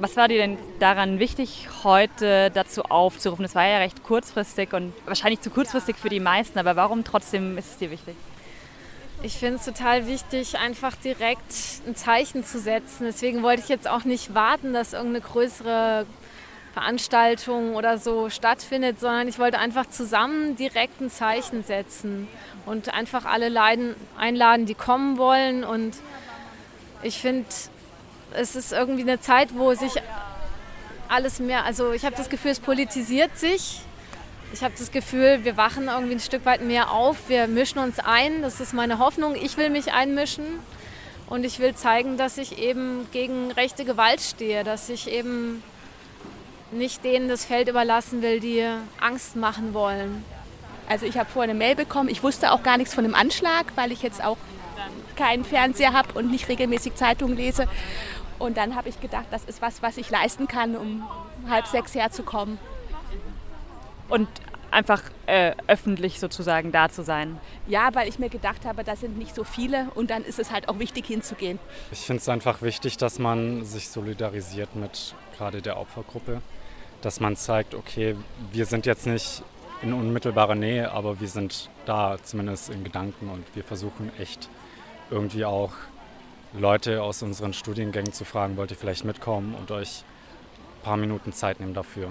Was war dir denn daran wichtig, heute dazu aufzurufen? Das war ja recht kurzfristig und wahrscheinlich zu kurzfristig für die meisten, aber warum trotzdem ist es dir wichtig? Ich finde es total wichtig, einfach direkt ein Zeichen zu setzen. Deswegen wollte ich jetzt auch nicht warten, dass irgendeine größere Veranstaltung oder so stattfindet, sondern ich wollte einfach zusammen direkt ein Zeichen setzen und einfach alle Leiden, einladen, die kommen wollen. Und ich finde, es ist irgendwie eine Zeit, wo sich alles mehr, also ich habe das Gefühl, es politisiert sich ich habe das Gefühl, wir wachen irgendwie ein Stück weit mehr auf. Wir mischen uns ein. Das ist meine Hoffnung. Ich will mich einmischen. Und ich will zeigen, dass ich eben gegen rechte Gewalt stehe, dass ich eben nicht denen das Feld überlassen will, die Angst machen wollen. Also ich habe vorher eine Mail bekommen. Ich wusste auch gar nichts von dem Anschlag, weil ich jetzt auch keinen Fernseher habe und nicht regelmäßig Zeitungen lese. Und dann habe ich gedacht, das ist was, was ich leisten kann, um halb sechs herzukommen und einfach äh, öffentlich sozusagen da zu sein. Ja, weil ich mir gedacht habe, da sind nicht so viele und dann ist es halt auch wichtig hinzugehen. Ich finde es einfach wichtig, dass man sich solidarisiert mit gerade der Opfergruppe, dass man zeigt, okay, wir sind jetzt nicht in unmittelbarer Nähe, aber wir sind da zumindest in Gedanken und wir versuchen echt irgendwie auch Leute aus unseren Studiengängen zu fragen, wollt ihr vielleicht mitkommen und euch ein paar Minuten Zeit nehmen dafür.